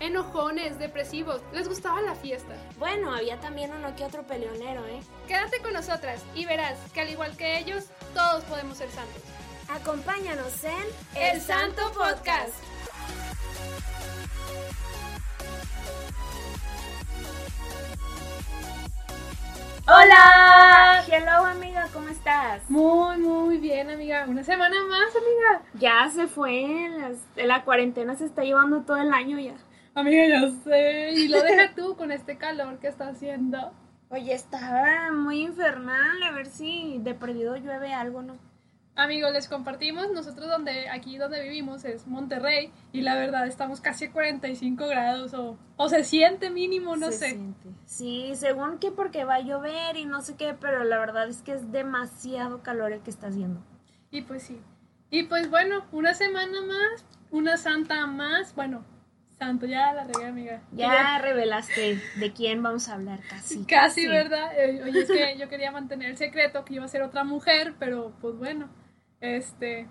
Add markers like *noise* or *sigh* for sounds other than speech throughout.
Enojones, depresivos, les gustaba la fiesta. Bueno, había también uno que otro peleonero, ¿eh? Quédate con nosotras y verás que al igual que ellos, todos podemos ser santos. Acompáñanos en El Santo Podcast. ¡Hola! Hello, amiga, ¿cómo estás? Muy, muy bien, amiga. Una semana más, amiga. Ya se fue, las- la cuarentena se está llevando todo el año ya. Amiga, ya sé. Y lo deja tú con este calor que está haciendo. Oye, está muy infernal, a ver si de perdido llueve algo, ¿no? Amigos, les compartimos, nosotros donde, aquí donde vivimos es Monterrey y la verdad estamos casi a 45 grados o, o se siente mínimo, no Se sé. siente. Sí, según que porque va a llover y no sé qué, pero la verdad es que es demasiado calor el que está haciendo. Y pues sí. Y pues bueno, una semana más, una santa más, bueno, santo, ya la regué, amiga. Ya revelaste de quién vamos a hablar casi. *laughs* Casi, ¿verdad? Eh, Oye, es que *laughs* yo quería mantener el secreto que iba a ser otra mujer, pero pues bueno, este,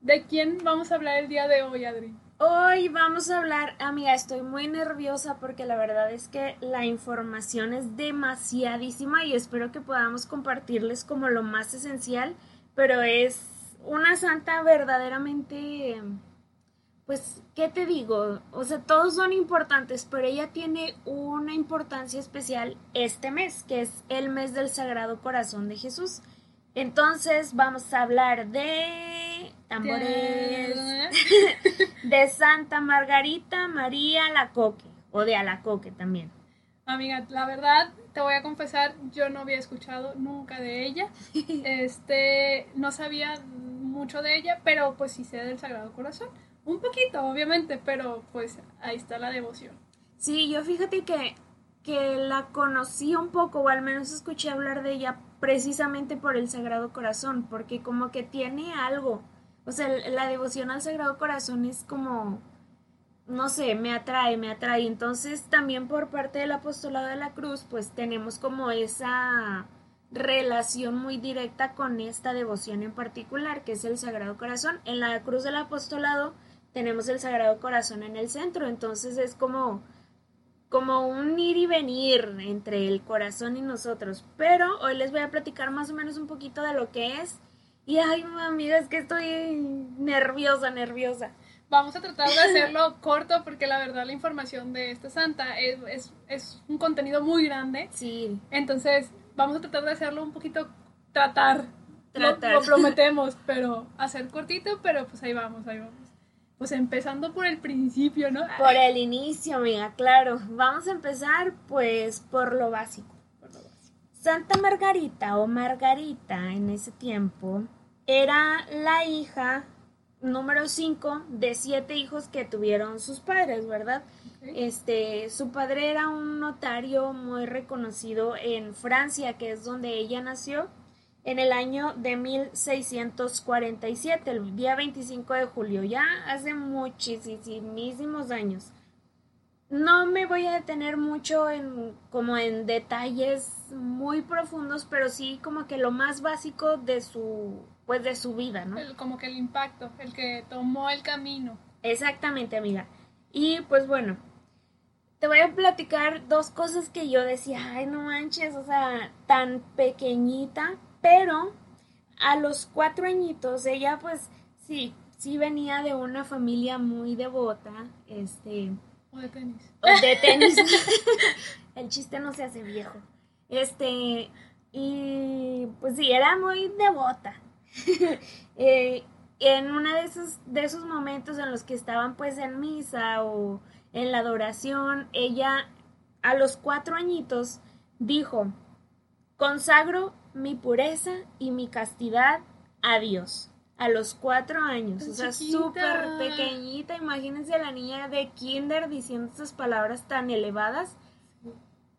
¿de quién vamos a hablar el día de hoy, Adri? Hoy vamos a hablar, amiga, estoy muy nerviosa porque la verdad es que la información es demasiadísima y espero que podamos compartirles como lo más esencial, pero es una santa verdaderamente, pues, ¿qué te digo? O sea, todos son importantes, pero ella tiene una importancia especial este mes, que es el mes del Sagrado Corazón de Jesús. Entonces vamos a hablar de tambores *laughs* de Santa Margarita María Alacoque o de Alacoque también. Amiga, la verdad, te voy a confesar, yo no había escuchado nunca de ella. *laughs* Este, no sabía mucho de ella, pero pues sí sé del Sagrado Corazón. Un poquito, obviamente, pero pues ahí está la devoción. Sí, yo fíjate que, que la conocí un poco, o al menos escuché hablar de ella precisamente por el Sagrado Corazón, porque como que tiene algo. O sea, la devoción al Sagrado Corazón es como, no sé, me atrae, me atrae. Entonces también por parte del apostolado de la cruz, pues tenemos como esa relación muy directa con esta devoción en particular, que es el Sagrado Corazón. En la cruz del apostolado tenemos el Sagrado Corazón en el centro, entonces es como como un ir y venir entre el corazón y nosotros. Pero hoy les voy a platicar más o menos un poquito de lo que es. Y ay, amiga, es que estoy nerviosa, nerviosa. Vamos a tratar de hacerlo *laughs* corto porque la verdad la información de esta santa es, es, es un contenido muy grande. Sí, Entonces, vamos a tratar de hacerlo un poquito tratar. Lo- Tratar. Lo, *laughs* prometemos, pero hacer cortito, pero pues ahí vamos, ahí vamos. Pues empezando por el principio, ¿no? por el inicio, amiga, claro. Vamos a empezar pues por lo básico. Santa Margarita o Margarita en ese tiempo era la hija número 5 de siete hijos que tuvieron sus padres, ¿verdad? Este, su padre era un notario muy reconocido en Francia, que es donde ella nació, en el año de 1647, el día 25 de julio, ya hace muchísimos años. No me voy a detener mucho en como en detalles muy profundos, pero sí como que lo más básico de su pues de su vida, ¿no? El- como que el impacto, el que tomó el camino. Exactamente, amiga. Y pues bueno, te voy a platicar dos cosas que yo decía, ay, no manches, o sea, tan pequeñita, pero a los cuatro añitos ella pues sí, sí venía de una familia muy devota, este, O de tenis. o de tenis. *laughs* El chiste no se hace viejo. Este, y pues sí, era muy devota. *laughs* Eh, en uno de esos, de esos momentos en los que estaban pues en misa o en la adoración, ella a los cuatro añitos dijo, consagro mi pureza y mi castidad a Dios. A los cuatro años, Tan o sea, súper pequeñita. Imagínense a la niña de kinder diciendo esas palabras tan elevadas.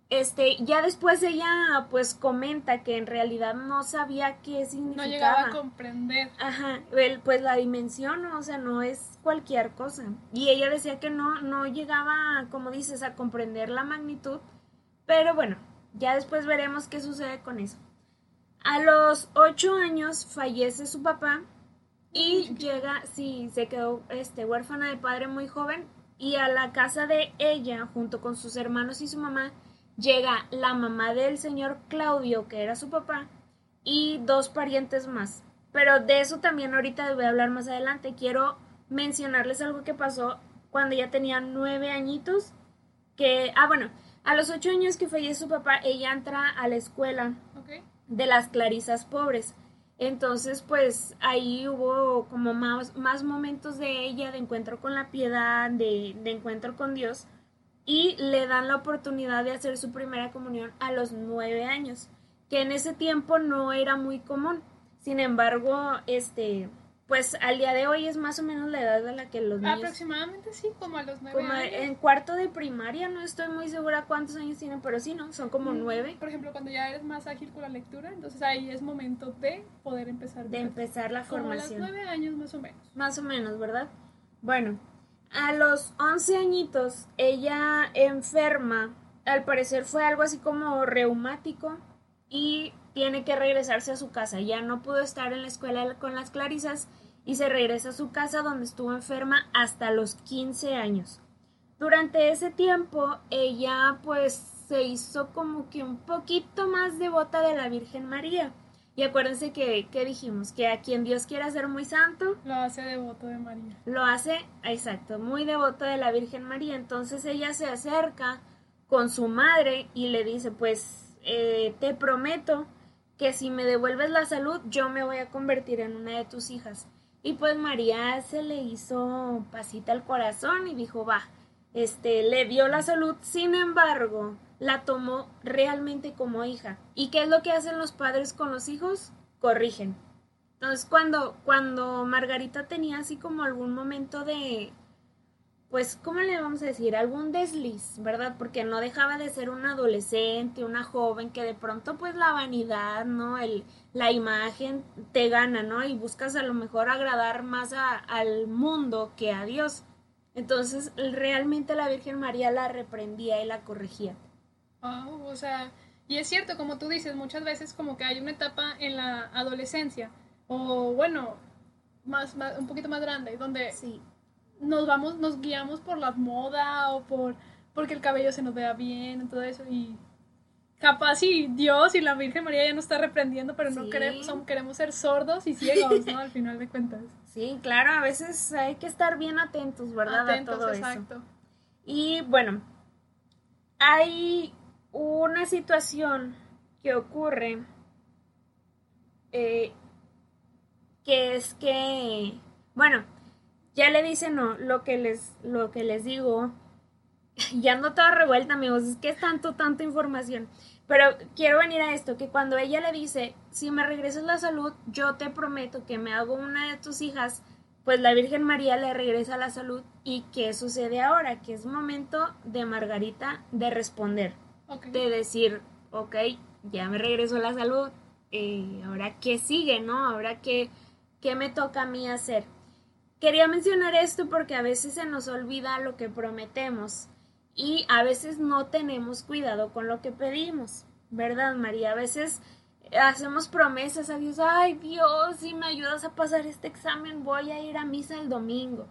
este, ya después ella pues comenta que en realidad no sabía qué significaba. No llegaba a comprender. Ajá, el, pues la dimensión, o sea, no es cualquier cosa. Y ella decía que no, no llegaba, como dices, a comprender la magnitud. Pero bueno, ya después veremos qué sucede con eso. A los ocho años fallece su papá y llega, sí, se quedó este, huérfana de padre muy joven y a la casa de ella, junto con sus hermanos y su mamá, llega la mamá del señor Claudio, que era su papá, y dos parientes más. Pero de eso también ahorita voy a hablar más adelante. Quiero mencionarles algo que pasó cuando ella tenía nueve añitos. Que, ah, bueno, a los ocho años que fallece su papá, ella entra a la escuela de las Clarisas pobres. Entonces, pues ahí hubo como más, más momentos de ella, de encuentro con la piedad, de, de encuentro con Dios y le dan la oportunidad de hacer su primera comunión a los nueve años, que en ese tiempo no era muy común. Sin embargo, este, pues al día de hoy es más o menos la edad de la que los niños... Aproximadamente sí, como a los nueve como En cuarto de primaria, no estoy muy segura cuántos años tienen, pero sí, ¿no? Son como nueve. Por ejemplo, cuando ya eres más ágil con la lectura, entonces ahí es momento de poder empezar. De empezar la formación. Como a los nueve años más o menos. Más o menos, ¿verdad? Bueno, a los 11 añitos, ella enferma, al parecer fue algo así como reumático y tiene que regresarse a su casa. Ya no pudo estar en la escuela con las clarisas y se regresa a su casa donde estuvo enferma hasta los 15 años. Durante ese tiempo, ella pues se hizo como que un poquito más devota de la Virgen María y acuérdense que, dijimos, que a quien Dios quiera ser muy santo, lo hace devoto de María. Lo hace, exacto, muy devoto de la Virgen María. Entonces ella se acerca con su madre y le dice, pues eh, te prometo que si me devuelves la salud, yo me voy a convertir en una de tus hijas. Y pues María se le hizo pasita al corazón y dijo, va, este, le dio la salud, sin embargo, la tomó realmente como hija. ¿Y qué es lo que hacen los padres con los hijos? Corrigen. Entonces, cuando, cuando Margarita tenía así como algún momento de, pues, ¿cómo le vamos a decir? Algún desliz, ¿verdad? Porque no dejaba de ser una adolescente, una joven que de pronto, pues, la vanidad, ¿no? El, la imagen te gana, ¿no? Y buscas a lo mejor agradar más al mundo que a Dios. Entonces, realmente la Virgen María la reprendía y la corregía o sea, y es cierto, como tú dices, muchas veces como que hay una etapa en la adolescencia, o bueno, más, un poquito más grande, donde sí. Nos vamos, nos guiamos por la moda o por porque el cabello se nos vea bien, todo eso, y capaz si Dios y la Virgen María ya nos está reprendiendo, pero no queremos, queremos ser sordos y ciegos, ¿no? Al final de cuentas. *laughs* Sí, claro, a veces hay que estar bien atentos, ¿verdad? Atentos, a todo exacto. Y bueno, hay una situación que ocurre eh, que es que, bueno, ya le dicen no, lo que les, lo que les digo, ya ando toda revuelta, amigos, es que es tanto, tanta información. Pero quiero venir a esto, que cuando ella le dice, si me regresas la salud, yo te prometo que me hago una de tus hijas, pues la Virgen María le regresa la salud. ¿Y qué sucede ahora? Que es momento de Margarita de responder de decir, ok, ya me regresó la salud, eh, ahora qué sigue, ¿no? Ahora qué, qué me toca a mí hacer. Quería mencionar esto porque a veces se nos olvida lo que prometemos y a veces no tenemos cuidado con lo que pedimos, ¿verdad, María? A veces hacemos promesas a Dios, ay Dios, si me ayudas a pasar este examen, voy a ir a misa el domingo.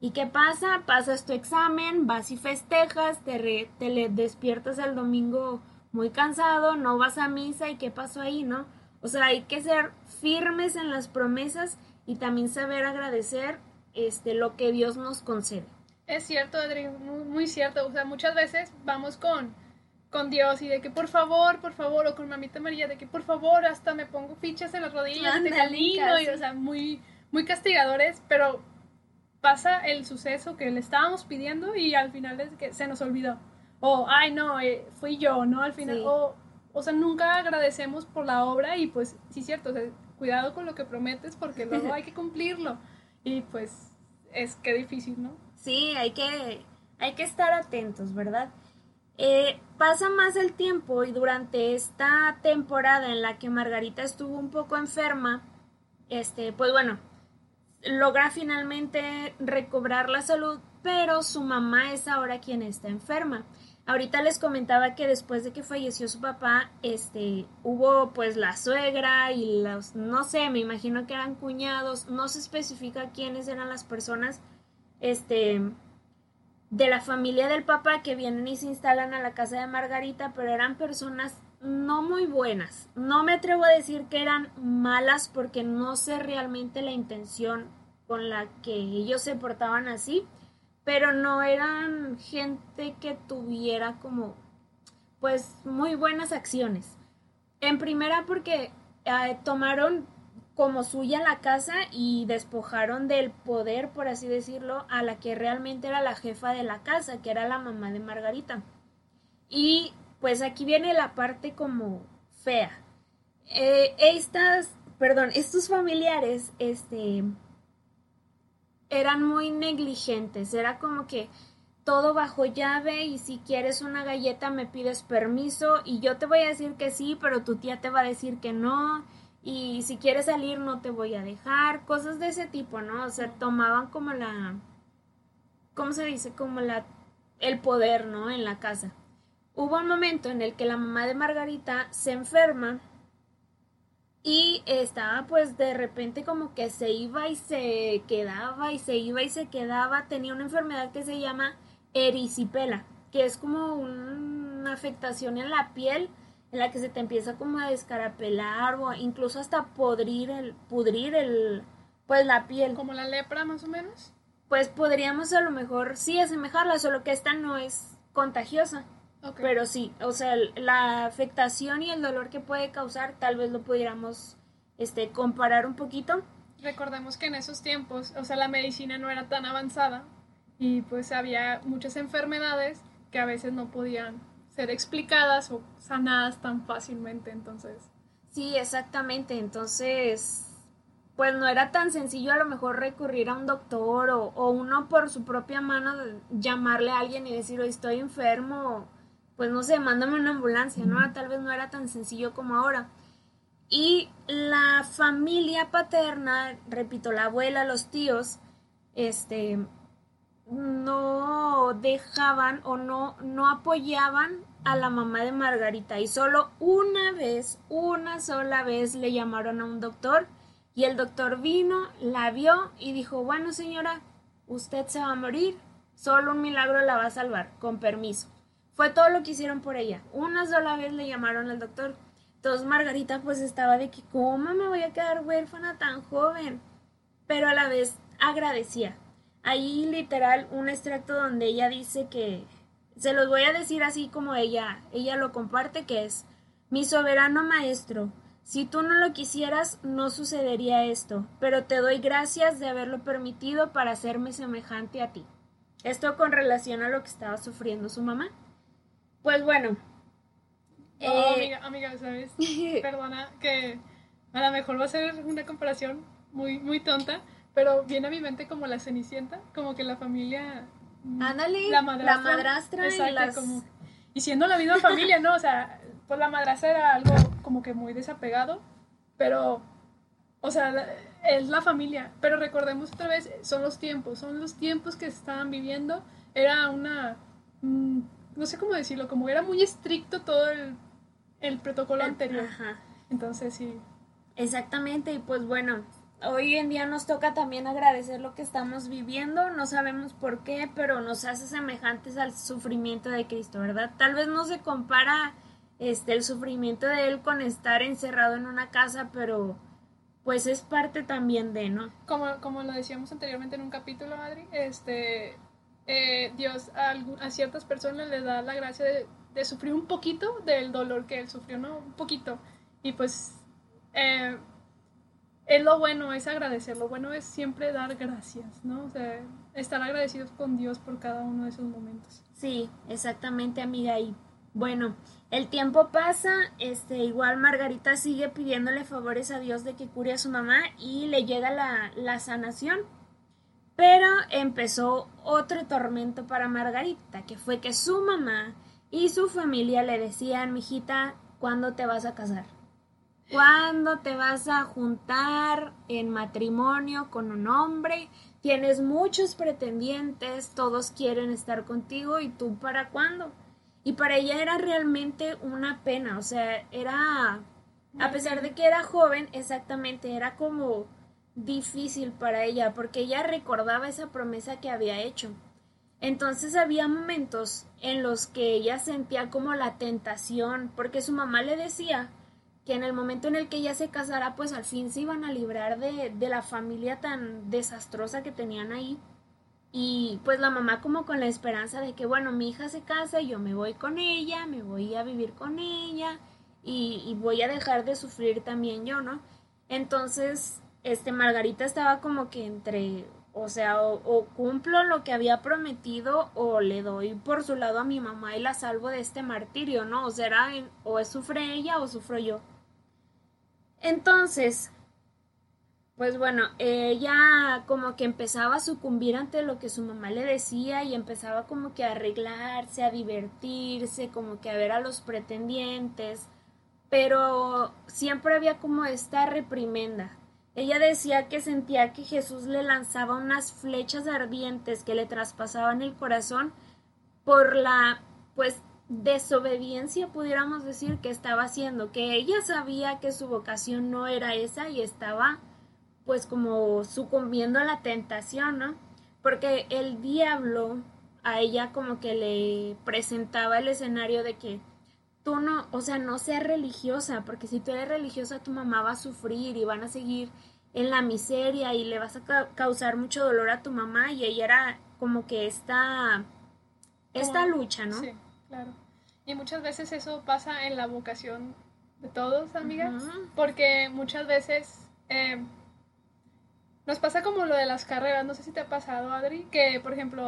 ¿Y qué pasa? Pasas tu examen, vas y festejas, te, te le despiertas el domingo muy cansado, no vas a misa y qué pasó ahí, ¿no? O sea, hay que ser firmes en las promesas y también saber agradecer este, lo que Dios nos concede. Es cierto, Adri, muy, cierto. O sea, muchas veces vamos con, con Dios y de que por favor, por favor, o con mamita María, de que por favor, hasta me pongo fichas en las rodillas, te camino, y, o sea, muy, muy castigadores, pero pasa el suceso que le estábamos pidiendo y al final es que se nos olvidó. O, ay, no, eh, fui yo, ¿no? Al final, o, o sea, nunca agradecemos por la obra y pues, sí, cierto, cuidado con lo que prometes porque luego *laughs* hay que cumplirlo. Y pues, es que difícil, ¿no? Sí, hay que, hay que estar atentos, ¿verdad? Eh, pasa más el tiempo y durante esta temporada en la que Margarita estuvo un poco enferma, este, pues bueno, logra finalmente recobrar la salud, pero su mamá es ahora quien está enferma. Ahorita les comentaba que después de que falleció su papá, este, hubo pues la suegra y los, no sé, me imagino que eran cuñados, no se especifica quiénes eran las personas, este, de la familia del papá que vienen y se instalan a la casa de Margarita, pero eran personas no muy buenas. No me atrevo a decir que eran malas porque no sé realmente la intención con la que ellos se portaban así, pero no eran gente que tuviera como pues muy buenas acciones. En primera porque eh, tomaron como suya la casa y despojaron del poder, por así decirlo, a la que realmente era la jefa de la casa, que era la mamá de Margarita. Y pues aquí viene la parte como fea. Eh, estas, perdón, estos familiares, este, eran muy negligentes, era como que todo bajo llave y si quieres una galleta me pides permiso y yo te voy a decir que sí, pero tu tía te va a decir que no y si quieres salir no te voy a dejar, cosas de ese tipo, ¿no? O sea, tomaban como la, ¿cómo se dice? Como la, el poder, ¿no? En la casa. Hubo un momento en el que la mamá de Margarita se enferma y estaba pues de repente como que se iba y se quedaba y se iba y se quedaba, tenía una enfermedad que se llama erisipela, que es como una afectación en la piel en la que se te empieza como a descarapelar o incluso hasta podrir el, pudrir el, pues la piel. ¿Como la lepra más o menos? Pues podríamos a lo mejor sí asemejarla, solo que esta no es contagiosa. Pero sí, o sea, la afectación y el dolor que puede causar tal vez lo pudiéramos este, comparar un poquito. Recordemos que en esos tiempos, o sea, la medicina no era tan avanzada y pues había muchas enfermedades que a veces no podían ser explicadas o sanadas tan fácilmente, entonces. Sí, exactamente, entonces, pues no era tan sencillo a lo mejor recurrir a un doctor o, o uno por su propia mano llamarle a alguien y decir, estoy enfermo, pues no sé, mándame una ambulancia, ¿no? Tal vez no era tan sencillo como ahora. Y la familia paterna, repito, la abuela, los tíos, este, no dejaban o no, no apoyaban a la mamá de Margarita y solo una vez, una sola vez le llamaron a un doctor y el doctor vino, la vio y dijo, bueno señora, usted se va a morir, solo un milagro la va a salvar, con permiso. Fue todo lo que hicieron por ella. Una sola vez le llamaron al doctor. Entonces Margarita pues estaba de que, ¿cómo me voy a quedar huérfana tan joven? Pero a la vez agradecía. Ahí literal un extracto donde ella dice que se los voy a decir así como ella, ella lo comparte, que es, mi soberano maestro, si tú no lo quisieras, no sucedería esto, pero te doy gracias de haberlo permitido para hacerme semejante a ti. Esto con relación a lo que estaba sufriendo su mamá. Pues bueno. eh... amiga, amiga, ¿sabes? *laughs* Perdona que a lo mejor va a ser una comparación muy, muy tonta, pero viene a mi mente como la cenicienta, como que la familia Ándale, la madrastra, exacto, como, y siendo la misma familia, ¿no? O sea, pues la madrastra era algo como que muy desapegado, pero, o sea, es la familia. Pero recordemos otra vez, son los tiempos, son los tiempos que estaban viviendo. Era una, mm, no sé cómo decirlo, como era muy estricto todo el, el protocolo anterior. Ajá. Entonces sí. Exactamente, y pues bueno, hoy en día nos toca también agradecer lo que estamos viviendo, no sabemos por qué, pero nos hace semejantes al sufrimiento de Cristo, ¿verdad? Tal vez no se compara este el sufrimiento de él con estar encerrado en una casa, pero pues es parte también de, ¿no? Como, como lo decíamos anteriormente en un capítulo, Adri, este eh, Dios a, ciertas personas les da la gracia de, de, sufrir un poquito del dolor que él sufrió, ¿no? Un poquito. Y pues eh, es lo bueno, es agradecer, lo bueno es siempre dar gracias, ¿no? O sea, estar agradecidos con Dios por cada uno de esos momentos. Sí, exactamente, amiga. Y bueno, el tiempo pasa, este, igual Margarita sigue pidiéndole favores a Dios de que cure a su mamá y le llega la, la sanación. Pero empezó otro tormento para Margarita, que fue que su mamá Y su familia le decían, mijita, ¿cuándo te vas a casar? ¿Cuándo te vas a juntar en matrimonio con un hombre? Tienes muchos pretendientes, todos quieren estar contigo y tú para cuándo? Y para ella era realmente una pena, o sea, era, a pesar de que era joven, exactamente, era como difícil para ella, porque ella recordaba esa promesa que había hecho. Entonces había momentos en los que ella sentía como la tentación, porque su mamá le decía que en el momento en el que ella se casara, pues al fin se iban a librar de, de la familia tan desastrosa que tenían ahí. Y pues la mamá como con la esperanza de que, bueno, mi hija se casa y yo me voy con ella, me voy a vivir con ella y, y voy a dejar de sufrir también yo, ¿no? Entonces, este, Margarita estaba como que entre, o sea, o, cumplo lo que había prometido o le doy por su lado a mi mamá y la salvo de este martirio, ¿no? O sea, o sufre ella o sufro yo. Entonces, pues bueno, ella como que empezaba a sucumbir ante lo que su mamá le decía y empezaba como que a arreglarse, a divertirse, como que a ver a los pretendientes, pero siempre había como esta reprimenda. Ella decía que sentía que Jesús le lanzaba unas flechas ardientes que le traspasaban el corazón por la, pues, desobediencia, pudiéramos decir, que estaba haciendo, que ella sabía que su vocación no era esa y estaba pues como sucumbiendo a la tentación, ¿no? Porque el diablo a ella como que le presentaba el escenario de que tú no, o sea, no seas religiosa, porque si tú eres religiosa tu mamá va a sufrir y van a seguir en la miseria y le vas a ca causar mucho dolor a tu mamá y ella era como que esta, esta lucha, ¿no? Sí, claro. Y muchas veces eso pasa en la vocación de todos, amiga, uh -huh. porque muchas veces eh, nos pasa como lo de las carreras, no sé si te ha pasado, Adri, que por ejemplo,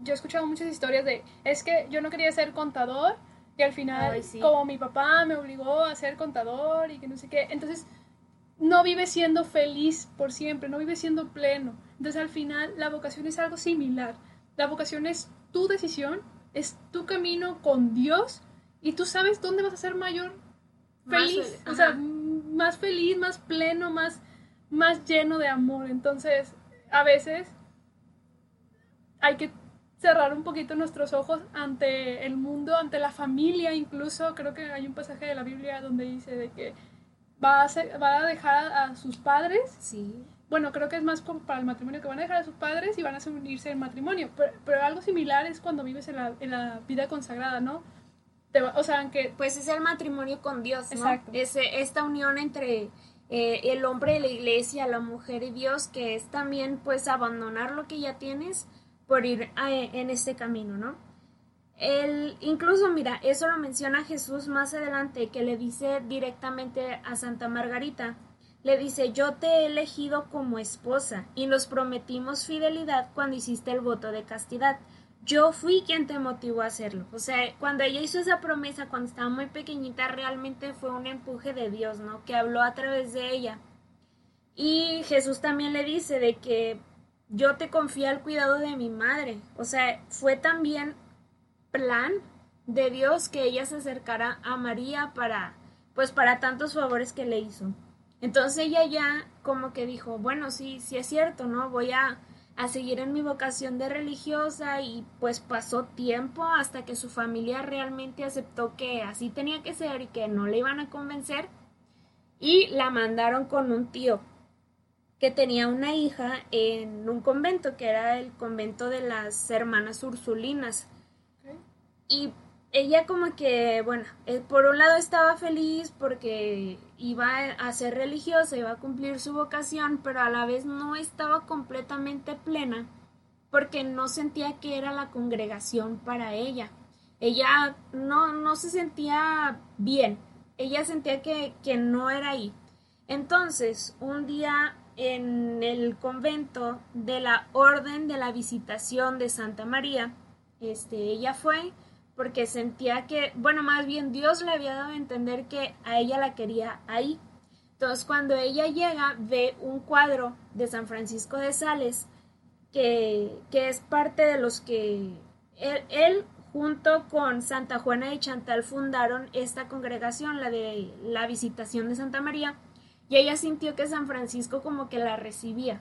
yo he escuchado muchas historias de, es que yo no quería ser contador y al final, Ay, sí. como mi papá me obligó a ser contador y que no sé qué, entonces no vive siendo feliz por siempre, no vive siendo pleno. Entonces al final la vocación es algo similar. La vocación es tu decisión, es tu camino con Dios y tú sabes dónde vas a ser mayor feliz, o sea, más feliz, más pleno, más, más lleno de amor. Entonces, a veces hay que cerrar un poquito nuestros ojos ante el mundo, ante la familia incluso. Creo que hay un pasaje de la Biblia donde dice de que va a, ser, va a dejar a sus padres. Sí. Bueno, creo que es más como para el matrimonio que van a dejar a sus padres y van a unirse en matrimonio. Pero, pero algo similar es cuando vives en la, en la vida consagrada, ¿no? Te, o sea, aunque... Pues es el matrimonio con Dios, ¿no? Exacto. Es esta unión entre eh, el hombre de la iglesia, la mujer y Dios, que es también pues abandonar lo que ya tienes por ir a, en este camino, ¿no? El, incluso, mira, eso lo menciona Jesús más adelante, que le dice directamente a Santa Margarita, le dice, yo te he elegido como esposa y nos prometimos fidelidad cuando hiciste el voto de castidad. Yo fui quien te motivó a hacerlo. O sea, cuando ella hizo esa promesa, cuando estaba muy pequeñita, realmente fue un empuje de Dios, ¿no? Que habló a través de ella. Y Jesús también le dice de que yo te confío al cuidado de mi madre. O sea, fue también plan de Dios que ella se acercara a María para, pues para tantos favores que le hizo. Entonces ella ya como que dijo, bueno, sí, sí es cierto, ¿no? Voy a, a seguir en mi vocación de religiosa y pues pasó tiempo hasta que su familia realmente aceptó que así tenía que ser y que no le iban a convencer y la mandaron con un tío que tenía una hija en un convento que era el convento de las hermanas ursulinas y ella como que, bueno, eh, por un lado estaba feliz porque iba a ser religiosa, iba a cumplir su vocación, pero a la vez no estaba completamente plena porque no sentía que era la congregación para ella. Ella no, no se sentía bien, ella sentía que, que no era ahí. Entonces, un día en el convento de la Orden de la Visitación de Santa María, este, ella fue porque sentía que, bueno, más bien Dios le había dado a entender que a ella la quería ahí. Entonces, cuando ella llega, ve un cuadro de San Francisco de Sales, que, que es parte de los que él, él, junto con Santa Juana de Chantal fundaron esta congregación, la de la Visitación de Santa María, y ella sintió que San Francisco como que la recibía.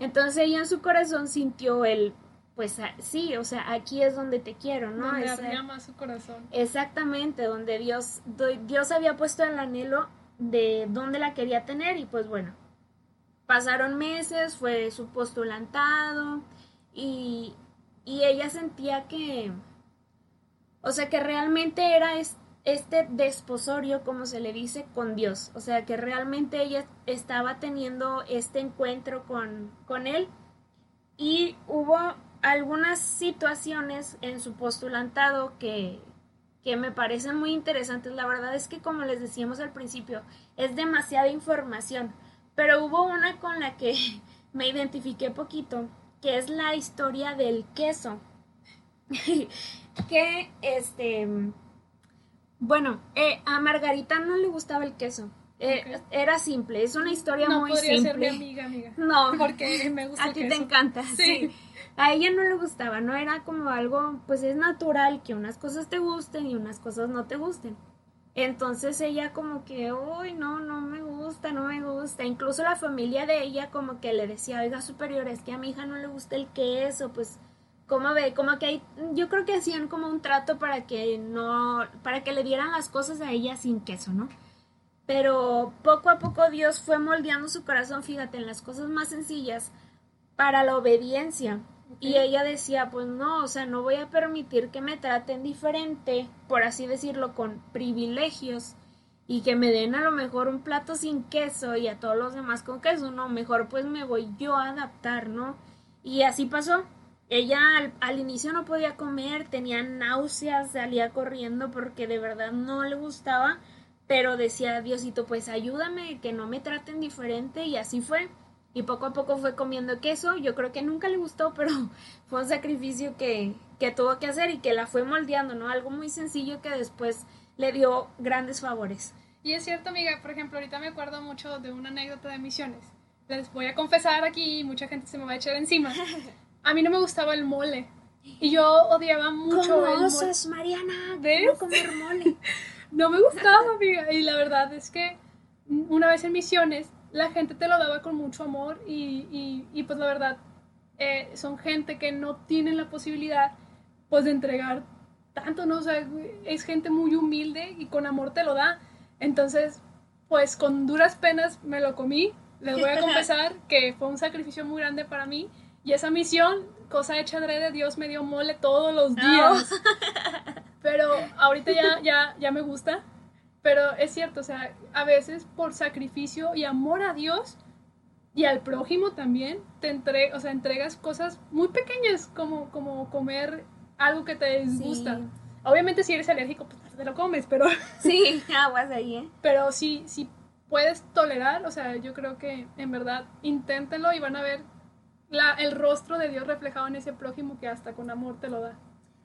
Entonces ella en su corazón sintió el, pues sí, o sea, aquí es donde te quiero, ¿no? Donde más su corazón. Exactamente, donde Dios, Dios había puesto el anhelo de dónde la quería tener y pues bueno, pasaron meses, fue su postulantado y, y ella sentía que, o sea, que realmente era es- este desposorio, como se le dice, con Dios, o sea, que realmente ella estaba teniendo este encuentro con, con Él y hubo algunas situaciones en su postulantado que, que me parecen muy interesantes. La verdad es que, como les decíamos al principio, es demasiada información. Pero hubo una con la que *laughs* me identifiqué poquito, que es la historia del queso. *laughs* que, este, bueno, eh, a Margarita no le gustaba el queso. Eh. Era simple, es una historia No muy podría simple. ser mi amiga, amiga. *laughs* No, Porque me gusta a ti te encanta, Sí. sí. A ella no le gustaba, no era como algo, pues es natural que unas cosas te gusten y unas cosas no te gusten. Entonces ella como que, uy, no, no me gusta, no me gusta. Incluso la familia de ella como que le decía, oiga, superior, es que a mi hija no le gusta el queso, pues, ¿cómo ve? Como que hay, yo creo que hacían como un trato para que no, para que le dieran las cosas a ella sin queso, ¿no? Pero poco a poco Dios fue moldeando su corazón, fíjate, en las cosas más sencillas para la obediencia. Y ella decía, pues no, o sea, no voy a permitir que me traten diferente, por así decirlo, con privilegios y que me den a lo mejor un plato sin queso y a todos los demás con queso, no, mejor pues me voy yo a adaptar, ¿no? Y así pasó. Ella al, al inicio no podía comer, tenía náuseas, salía corriendo porque de verdad no le gustaba, pero decía, Diosito, pues ayúdame, que no me traten diferente y así fue. Y poco a poco fue comiendo queso. Yo creo que nunca le gustó, *laughs* pero fue un sacrificio que, que tuvo que hacer y que la fue moldeando, ¿no? Algo muy sencillo que después le dio grandes favores. Y es cierto, amiga, por ejemplo, ahorita me acuerdo mucho de una anécdota de misiones. Les voy a confesar aquí, mucha gente se me va a echar encima. *laughs* A mí no me gustaba el mole. Y yo odiaba mucho ¿Cómo el mole. Mariana? ¿Ves? ¿Cómo comer mole? *laughs* No me gustaba, amiga. Y la verdad es que una vez en misiones, la gente te lo daba con mucho amor y, y- y, pues la verdad, eh, son gente que no tienen la posibilidad pues de entregar tanto, ¿no? O sea, es gente muy humilde y con amor te lo da. Entonces, pues con duras penas me lo comí. Les *laughs* voy a confesar que fue un sacrificio muy grande para mí. Y esa misión, cosa hecha de Dios, me dio mole todos los días. *laughs* Pero ahorita ya, ya, ya me gusta. Pero es cierto, o sea, a veces por sacrificio y amor a Dios y al prójimo también, te entre, o sea, entregas cosas muy pequeñas como, como comer algo que te disgusta. Sí. Obviamente si eres alérgico, pues te lo comes, pero, *laughs* Sí, aguas ahí, ¿eh? pero si, si puedes tolerar, o sea, yo creo que en verdad inténtenlo y van a ver el rostro de Dios reflejado en ese prójimo que hasta con amor te lo da.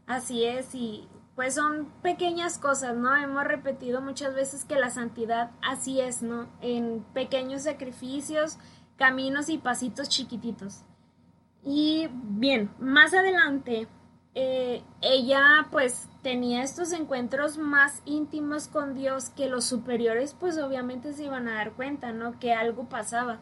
Así es, y pues son pequeñas cosas, ¿no? Hemos repetido muchas veces que la santidad así es, ¿no? En pequeños sacrificios, caminos y pasitos chiquititos. Y bien, más adelante, eh, ella pues tenía estos encuentros más íntimos con Dios que los superiores pues obviamente se iban a dar cuenta, ¿no? Que algo pasaba.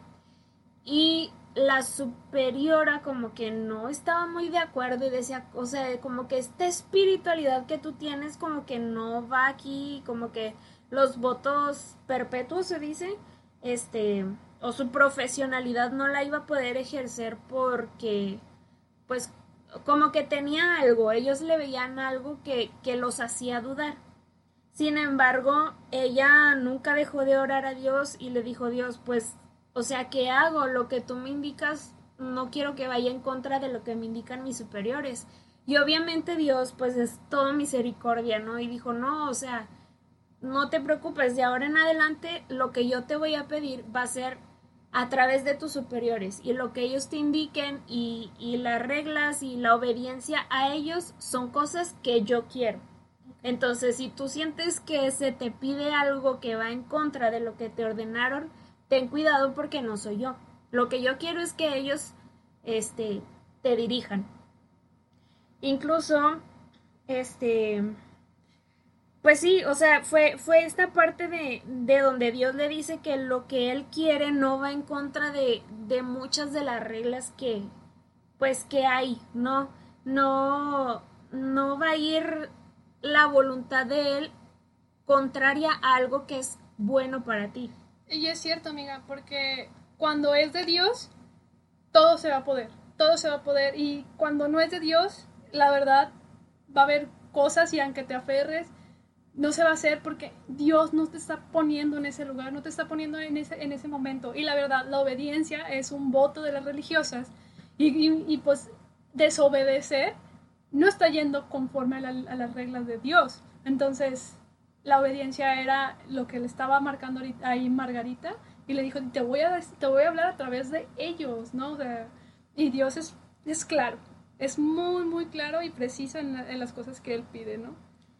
Y la superiora como que no estaba muy de acuerdo y decía, o sea, como que esta espiritualidad que tú tienes como que no va aquí, como que los votos perpetuos se dice, este, o su profesionalidad no la iba a poder ejercer porque, pues, como que tenía algo, ellos le veían algo que, que los hacía dudar. Sin embargo, ella nunca dejó de orar a Dios y le dijo Dios, pues, o sea, ¿qué hago? Lo que tú me indicas, no quiero que vaya en contra de lo que me indican mis superiores. Y obviamente Dios, pues, es todo misericordia, ¿no? Y dijo, no, o sea, no te preocupes, de ahora en adelante lo que yo te voy a pedir va a ser a través de tus superiores y lo que ellos te indiquen y, y las reglas y la obediencia a ellos son cosas que yo quiero. Entonces, si tú sientes que se te pide algo que va en contra de lo que te ordenaron, ten cuidado porque no soy yo. Lo que yo quiero es que ellos este, te dirijan. Incluso este, pues sí, o sea, fue, fue esta parte de, de donde Dios le dice que lo que Él quiere no va en contra de, de muchas de las reglas que, pues, que hay, ¿no? No, no va a ir la voluntad de Él contraria a algo que es bueno para ti. Y es cierto, amiga, porque cuando es de Dios, todo se va a poder, todo se va a poder. Y cuando no es de Dios, la verdad, va a haber cosas y aunque te aferres, no se va a hacer porque Dios no te está poniendo en ese lugar, no te está poniendo en ese, en ese momento. Y la verdad, la obediencia es un voto de las religiosas y, pues desobedecer no está yendo conforme a, las reglas de Dios. Entonces, la obediencia era lo que le estaba marcando ahí Margarita y le dijo, te voy a, te voy a hablar a través de ellos, ¿no? y Dios es, es claro, es muy, muy claro y preciso en, en las cosas que Él pide, ¿no?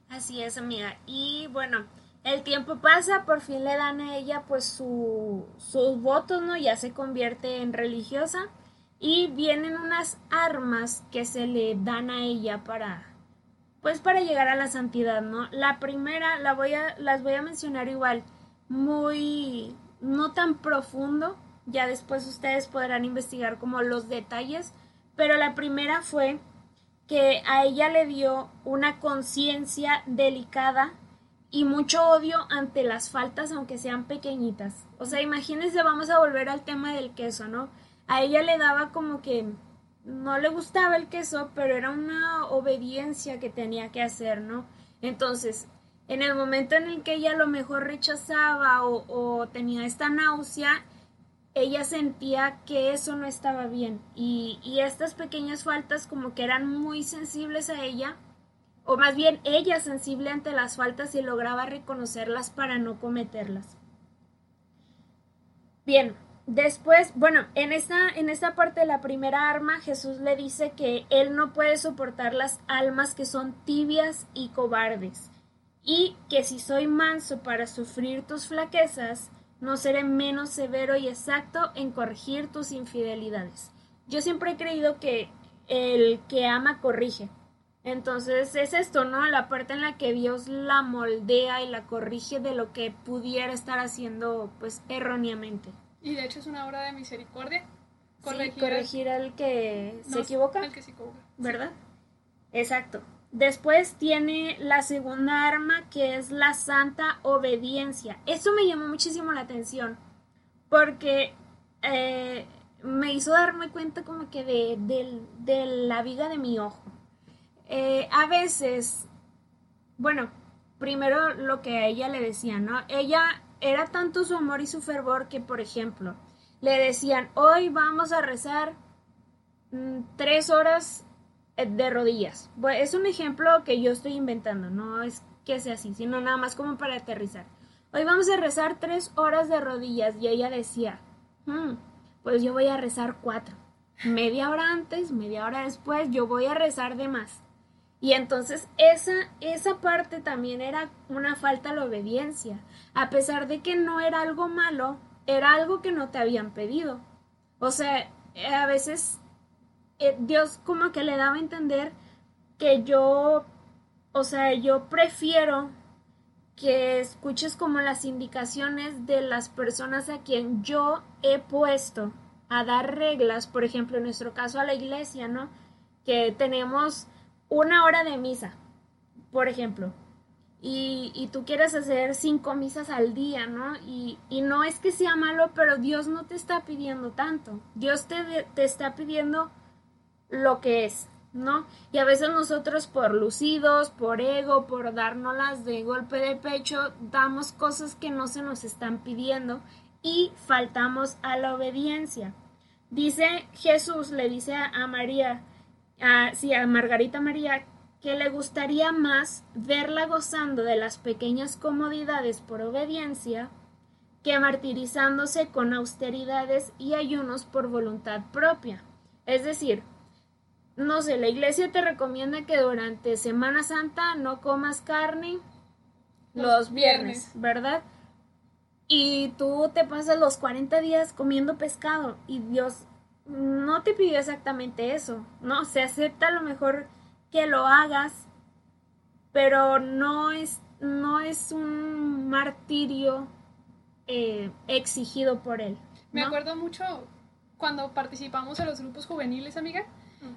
Así es, amiga. Y bueno, el tiempo pasa, por fin le dan a ella pues su, sus votos, ¿no? Ya se convierte en religiosa y vienen unas armas que se le dan a ella para pues para llegar a la santidad, ¿no? La primera la voy a las voy a mencionar igual muy no tan profundo, ya después ustedes podrán investigar como los detalles, pero la primera fue que a ella le dio una conciencia delicada y mucho odio ante las faltas, aunque sean pequeñitas. O sea, imagínense, vamos a volver al tema del queso, ¿no? A ella le daba como que no le gustaba el queso, pero era una obediencia que tenía que hacer, ¿no? Entonces, en el momento en el que ella a lo mejor rechazaba o, tenía esta náusea, ella sentía que eso no estaba bien y, estas pequeñas faltas como que eran muy sensibles a ella o más bien ella sensible ante las faltas y lograba reconocerlas para no cometerlas. Bien, después, bueno, en esta, en esta parte de la primera arma Jesús le dice que él no puede soportar las almas que son tibias y cobardes y que si soy manso para sufrir tus flaquezas, no seré menos severo y exacto en corregir tus infidelidades. Yo siempre he creído que el que ama corrige. Entonces es esto, ¿no? La parte en la que Dios la moldea y la corrige de lo que pudiera estar haciendo pues erróneamente. Y de hecho es una obra de misericordia. Corregir, al que se equivoca. Al que se equivoca. ¿Verdad? Exacto. Después tiene la segunda arma que es la santa obediencia. Eso me llamó muchísimo la atención porque eh, me hizo darme cuenta como que de, la viga de mi ojo. Eh, a veces, bueno, primero lo que a ella le decían, ¿no? Ella era tanto su amor y su fervor que, por ejemplo, le decían, hoy vamos a rezar mm, tres horas eh, de rodillas. es un ejemplo que yo estoy inventando, no es que sea así, sino nada más como para aterrizar. Hoy vamos a rezar tres horas de rodillas y ella decía, hmm, pues yo voy a rezar cuatro. Media hora antes, media hora después, yo voy a rezar de más. Y entonces esa, esa parte también era una falta de obediencia. A pesar de que no era algo malo, era algo que no te habían pedido. O sea, a veces eh, Dios como que le daba a entender que yo, o sea, yo prefiero que escuches como las indicaciones de las personas a quien yo he puesto a dar reglas, por ejemplo, en nuestro caso a la iglesia, ¿no? Que tenemos una hora de misa, por ejemplo, y, y tú quieres hacer cinco misas al día, ¿no? Y, y, no es que sea malo, pero Dios no te está pidiendo tanto. Dios te, te está pidiendo lo que es, ¿no? Y a veces nosotros por lucidos, por ego, por dárnoslas de golpe de pecho, damos cosas que no se nos están pidiendo y faltamos a la obediencia. Dice Jesús, le dice a, María, a, sí, a Margarita María, que le gustaría más verla gozando de las pequeñas comodidades por obediencia que martirizándose con austeridades y ayunos por voluntad propia. Es decir, no sé, la iglesia te recomienda que durante Semana Santa no comas carne los, viernes, ¿verdad? Y tú te pasas los 40 días comiendo pescado y Dios no te pidió exactamente eso, ¿no? Se acepta a lo mejor que lo hagas pero no es, no es un martirio eh, exigido por él. Me acuerdo mucho cuando participamos en los grupos juveniles, amiga,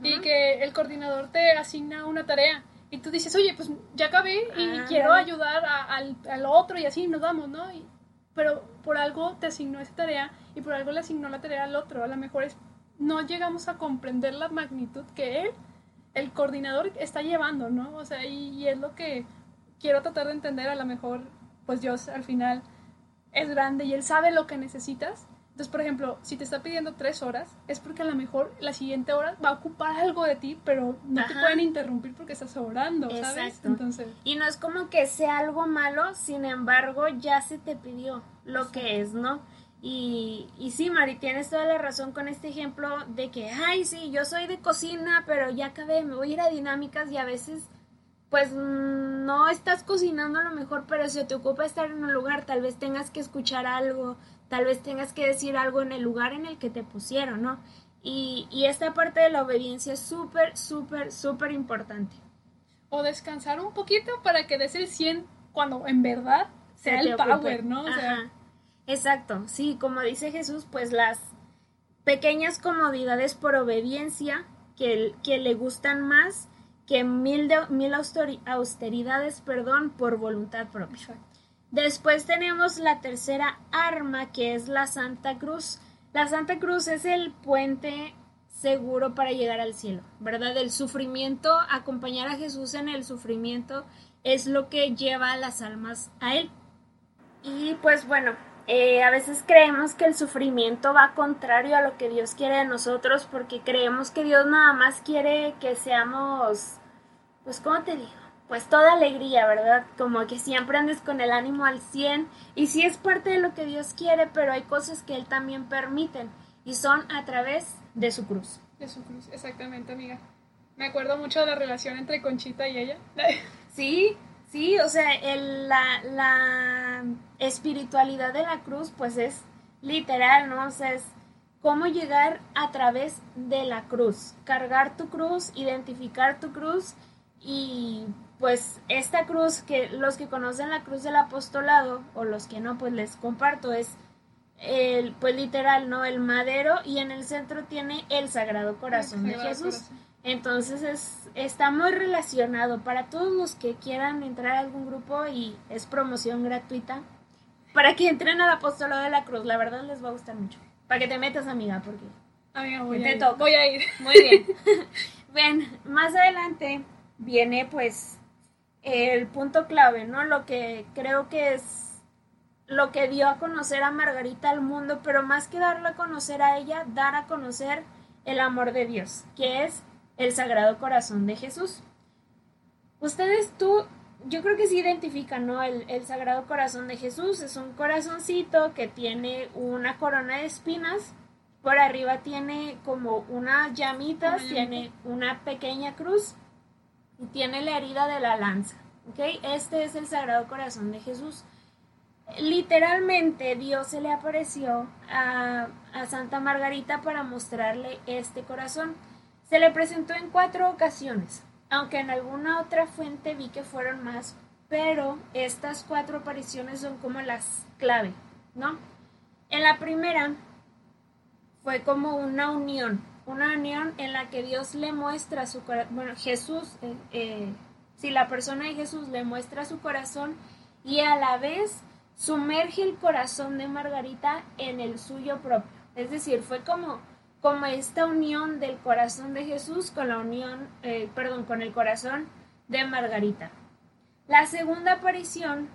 y que el coordinador te asigna una tarea. Y tú dices, oye, pues ya acabé y ah, quiero ayudar al, al, otro y así nos vamos, ¿no? pero por algo te asignó esa tarea y por algo le asignó la tarea al otro. A lo mejor es, no llegamos a comprender la magnitud que él, el coordinador, está llevando, ¿no? O sea, y, es lo que quiero tratar de entender. A lo mejor, pues Dios al final es grande y él sabe lo que necesitas. Entonces, por ejemplo, si te está pidiendo tres horas, es porque a lo mejor la siguiente hora va a ocupar algo de ti, pero no te pueden interrumpir porque estás orando, ¿sabes? Entonces... Y no es como que sea algo malo, sin embargo, ya se te pidió lo que es, ¿no? Y, y sí, Mari, tienes toda la razón con este ejemplo de que, ay, sí, yo soy de cocina, pero ya acabé, me voy a ir a dinámicas y a veces, pues, no estás cocinando a lo mejor, pero si te ocupa estar en un lugar, tal vez tengas que escuchar algo, tal vez tengas que decir algo en el lugar en el que te pusieron, ¿no? Y, y esta parte de la obediencia es súper, súper, súper importante. O descansar un poquito para que des el 100 cuando en verdad sea el power, ¿no? O sea, Exacto, sí, como dice Jesús, pues las pequeñas comodidades por obediencia que, que le gustan más que mil, de, mil austeridades, perdón, por voluntad propia. Después tenemos la tercera arma que es la Santa Cruz. La Santa Cruz es el puente seguro para llegar al cielo, ¿verdad? El sufrimiento, acompañar a Jesús en el sufrimiento es lo que lleva a las almas a Él. Y pues bueno, eh, a veces creemos que el sufrimiento va contrario a lo que Dios quiere de nosotros porque creemos que Dios nada más quiere que seamos, pues, ¿cómo te digo? Pues toda alegría, ¿verdad? Como que siempre andes con el ánimo al 100 y sí es parte de lo que Dios quiere, pero hay cosas que Él también permite y son a través de su cruz. De su cruz, exactamente, amiga. Me acuerdo mucho de la relación entre Conchita y ella. Sí, Sí, o sea, el, la, la espiritualidad de la cruz pues es literal, ¿no? O sea, es cómo llegar a través de la cruz, cargar tu cruz, identificar tu cruz y pues esta cruz que los que conocen la cruz del apostolado o los que no pues les comparto es el pues literal, ¿no? El madero y en el centro tiene el Sagrado Corazón de Jesús. Entonces es, está muy relacionado para todos los que quieran entrar a algún grupo y es promoción gratuita. Para que entren al apostolado de la cruz, la verdad les va a gustar mucho. Para que te metas, amiga, porque amiga, voy, a ir. voy a ir. Muy bien. *laughs* *laughs* bien, más adelante viene pues el punto clave, ¿no? Lo que creo que es lo que dio a conocer a Margarita al mundo, pero más que darle a conocer a ella, dar a conocer el amor de Dios, que es el Sagrado Corazón de Jesús. Ustedes, tú, yo creo que sí identifican, ¿no? El, Sagrado Corazón de Jesús es un corazoncito que tiene una corona de espinas. Por arriba tiene como unas llamitas, tiene una pequeña cruz y tiene la herida de la lanza. ¿Ok? Este es el Sagrado Corazón de Jesús. Literalmente Dios se le apareció a, a Santa Margarita para mostrarle este corazón. Se le presentó en cuatro ocasiones, aunque en alguna otra fuente vi que fueron más, pero estas cuatro apariciones son como las clave, ¿no? En la primera fue como una unión, una unión en la que Dios le muestra su corazón, bueno, Jesús, eh, eh, si la persona de Jesús le muestra su corazón y a la vez sumerge el corazón de Margarita en el suyo propio. Es decir, fue como como esta unión del corazón de Jesús con la unión, eh, perdón, con el corazón de Margarita. La segunda aparición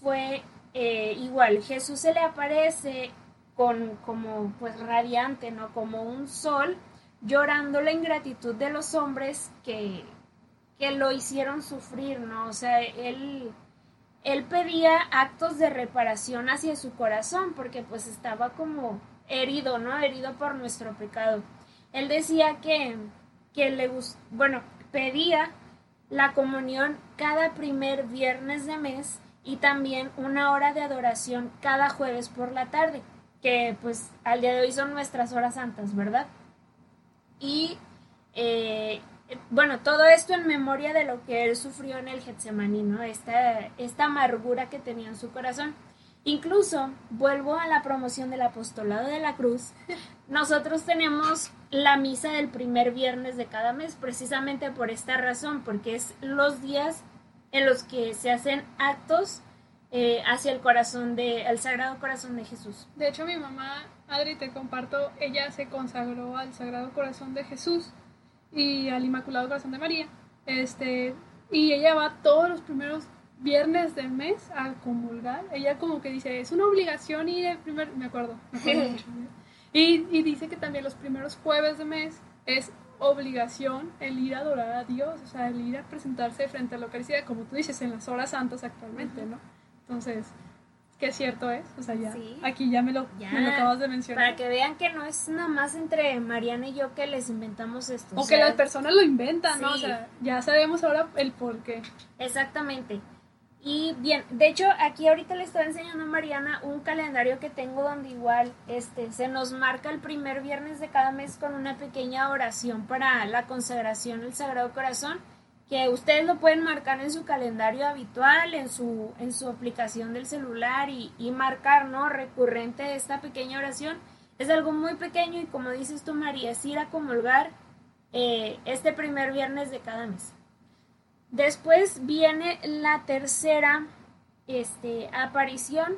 fue eh, igual, Jesús se le aparece con como pues radiante, ¿no? Como un sol, llorando la ingratitud de los hombres que, que lo hicieron sufrir, ¿no? O sea, él, él pedía actos de reparación hacia su corazón, porque pues estaba como herido, ¿no? Herido por nuestro pecado. Él decía que, que le bueno, pedía la comunión cada primer viernes de mes y también una hora de adoración cada jueves por la tarde, que pues al día de hoy son nuestras horas santas, ¿verdad? Y eh, bueno, todo esto en memoria de lo que él sufrió en el Getsemaní, ¿no? Esta, esta amargura que tenía en su corazón. Incluso, vuelvo a la promoción del apostolado de la cruz, *laughs* nosotros tenemos la misa del primer viernes de cada mes, precisamente por esta razón, porque es los días en los que se hacen actos eh, hacia el corazón de, el Sagrado Corazón de Jesús. De hecho, mi mamá, Adri, te comparto, ella se consagró al Sagrado Corazón de Jesús y al Inmaculado Corazón de María. Este, y ella va todos los primeros viernes del mes a comulgar. Ella como que dice, es una obligación ir el primer, me acuerdo, me acuerdo *laughs* mucho. Y, y dice que también los primeros jueves de mes es obligación el ir a adorar a Dios, o sea, el ir a presentarse frente a la Eucaristía, como tú dices, en las horas santas actualmente, ¿no? Entonces, que cierto es, o sea, ya aquí ya me, lo, me lo acabas de mencionar. Para que vean que no es nada más entre Mariana y yo que les inventamos esto. O, que las personas lo inventan, ¿no? O sea, ya sabemos ahora el por qué. Exactamente. Y bien, de hecho, aquí ahorita le estoy enseñando a Mariana un calendario que tengo donde igual este, se nos marca el primer viernes de cada mes con una pequeña oración para la consagración del Sagrado Corazón, que ustedes lo pueden marcar en su calendario habitual, en su, en su aplicación del celular y, marcar, ¿no? Recurrente esta pequeña oración. Es algo muy pequeño y como dices tú, María, es ir a comulgar eh, este primer viernes de cada mes. Después viene la tercera este, aparición,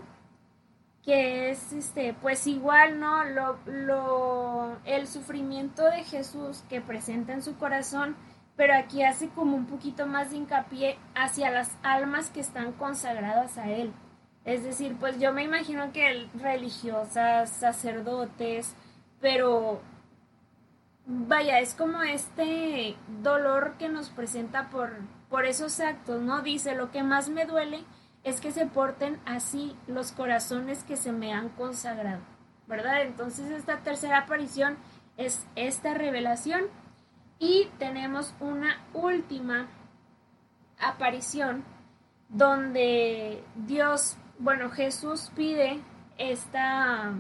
que es este, pues igual, ¿no? Lo, lo, el sufrimiento de Jesús que presenta en su corazón, pero aquí hace como un poquito más de hincapié hacia las almas que están consagradas a él. Es decir, pues yo me imagino que religiosas, sacerdotes, pero vaya, es como este dolor que nos presenta por, por esos actos, ¿no? Dice, lo que más me duele es que se porten así los corazones que se me han consagrado, ¿verdad? Entonces esta tercera aparición es esta revelación y tenemos una última aparición donde Dios, bueno, Jesús pide esta,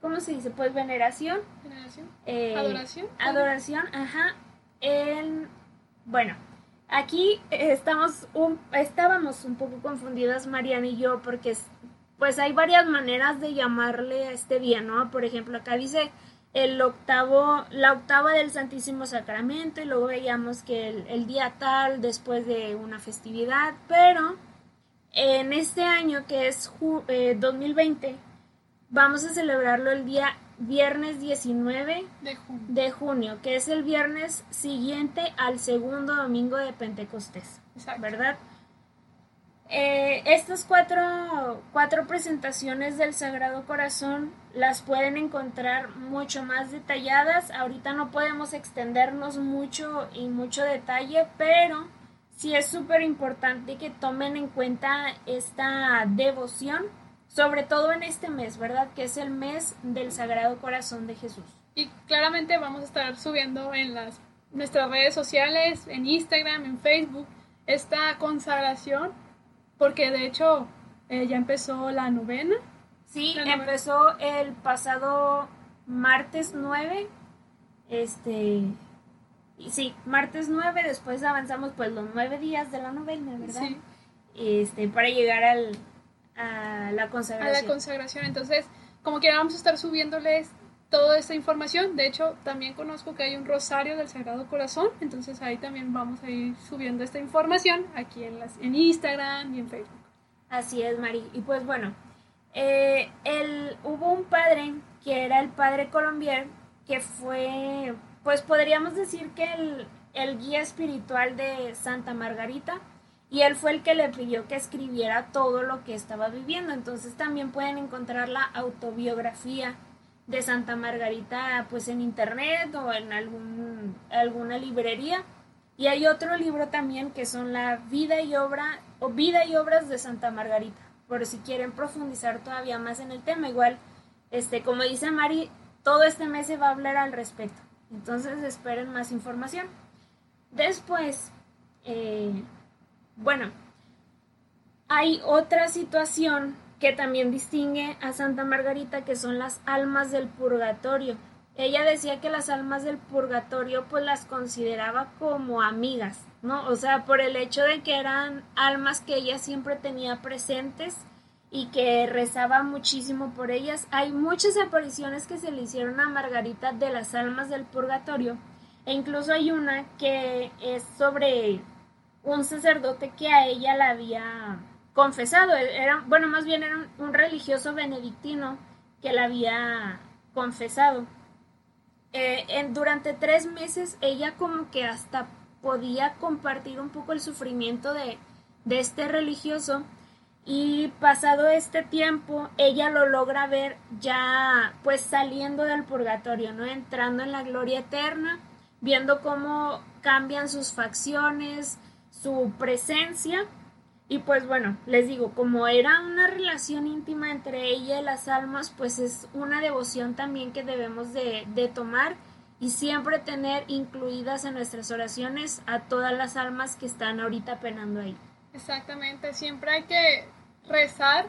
¿cómo se dice? Pues veneración. Veneración. Eh, adoración. Adoración, ajá. En, bueno, Aquí estamos un, estábamos un poco confundidas Mariana y yo porque pues hay varias maneras de llamarle a este día, ¿no? Por ejemplo, acá dice el octavo, la octava del Santísimo Sacramento y luego veíamos que el, día tal después de una festividad, pero en este año que es 2020 eh, vamos a celebrarlo el día viernes 19 de junio. que es el viernes siguiente al segundo domingo de Pentecostés, ¿verdad? Eh, estas cuatro, cuatro presentaciones del Sagrado Corazón las pueden encontrar mucho más detalladas. Ahorita no podemos extendernos mucho y mucho detalle, pero sí es súper importante que tomen en cuenta esta devoción sobre todo en este mes, ¿verdad? Que es el mes del Sagrado Corazón de Jesús. Y claramente vamos a estar subiendo en las nuestras redes sociales, en Instagram, en Facebook, esta consagración, porque de hecho eh, ya empezó la novena. Sí, empezó el pasado martes 9, este, sí, martes 9, después avanzamos pues los nueve días de la novena, ¿verdad? Sí. Este, para llegar al, a la consagración. A la consagración. Entonces, como quiera, vamos a estar subiéndoles toda esta información. De hecho, también conozco que hay un rosario del Sagrado Corazón, entonces ahí también vamos a ir subiendo esta información aquí en, las, en Instagram y en Facebook. Así es, Mari. Y pues bueno, eh, el, hubo un padre que era el padre Colombier, que fue, pues podríamos decir que el, el guía espiritual de Santa Margarita y él fue el que le pidió que escribiera todo lo que estaba viviendo. Entonces también pueden encontrar la autobiografía de Santa Margarita pues en internet o en algún, alguna librería. Y hay otro libro también que son la vida y obra o vida y obras de Santa Margarita, por si quieren profundizar todavía más en el tema. Igual, este, como dice Mari, todo este mes se va a hablar al respecto. Entonces esperen más información. Después, eh, bueno, hay otra situación que también distingue a Santa Margarita, que son las almas del purgatorio. ella decía que las almas del purgatorio pues las consideraba como amigas, ¿no? O sea, por el hecho de que eran almas que ella siempre tenía presentes y que rezaba muchísimo por ellas. Hay muchas apariciones que se le hicieron a Margarita de las almas del purgatorio e incluso hay una que es sobre un sacerdote que a ella la había confesado, era, bueno, más bien era un, religioso benedictino que la había confesado. Eh, durante tres meses ella como que hasta podía compartir un poco el sufrimiento de, de este religioso y pasado este tiempo ella lo logra ver ya pues saliendo del purgatorio, ¿no? Entrando en la gloria eterna, viendo cómo cambian sus facciones, su presencia y pues bueno, les digo, como era una relación íntima entre ella y las almas, pues es una devoción también que debemos de, de tomar y siempre tener incluidas en nuestras oraciones a todas las almas que están ahorita penando ahí. Exactamente, siempre hay que rezar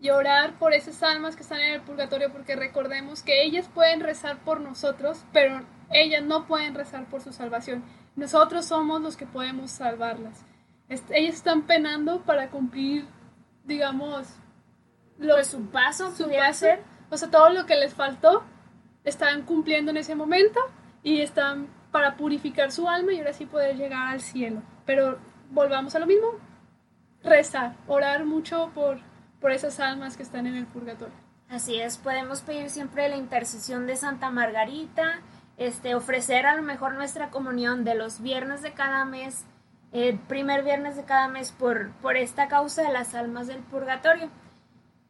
y orar por esas almas que están en el purgatorio porque recordemos que ellas pueden rezar por nosotros, pero ellas no pueden rezar por su salvación. Nosotros somos los que podemos salvarlas. ellas están penando para cumplir, digamos, lo, pues su paso, su paso. O sea, todo lo que les faltó, están cumpliendo en ese momento y están para purificar su alma y ahora sí poder llegar al cielo. Pero volvamos a lo mismo, rezar, orar mucho por, por esas almas que están en el purgatorio. Así es, podemos pedir siempre la intercesión de Santa Margarita, este, ofrecer a lo mejor nuestra comunión de los viernes de cada mes, el primer viernes de cada mes por, por esta causa de las almas del purgatorio.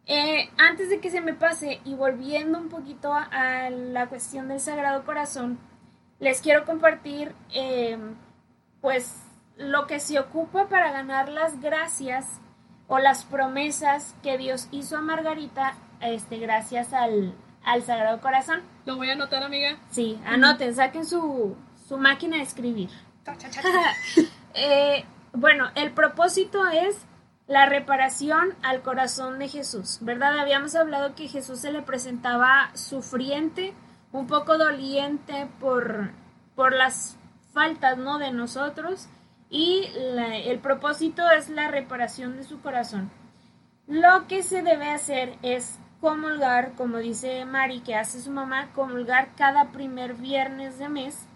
Eh, antes de que se me pase y volviendo un poquito a, la cuestión del Sagrado Corazón, les quiero compartir eh, pues lo que se ocupa para ganar las gracias o las promesas que Dios hizo a Margarita este, gracias al, Sagrado Corazón. Lo voy a anotar, amiga. Sí, anoten, saquen su, máquina de escribir. *laughs* Eh, bueno, el propósito es la reparación al corazón de Jesús, ¿verdad? Habíamos hablado que Jesús se le presentaba sufriente, un poco doliente por, por las faltas, ¿no? De nosotros y el propósito es la reparación de su corazón. Lo que se debe hacer es comulgar, como dice Mari, que hace su mamá, comulgar cada primer viernes de mes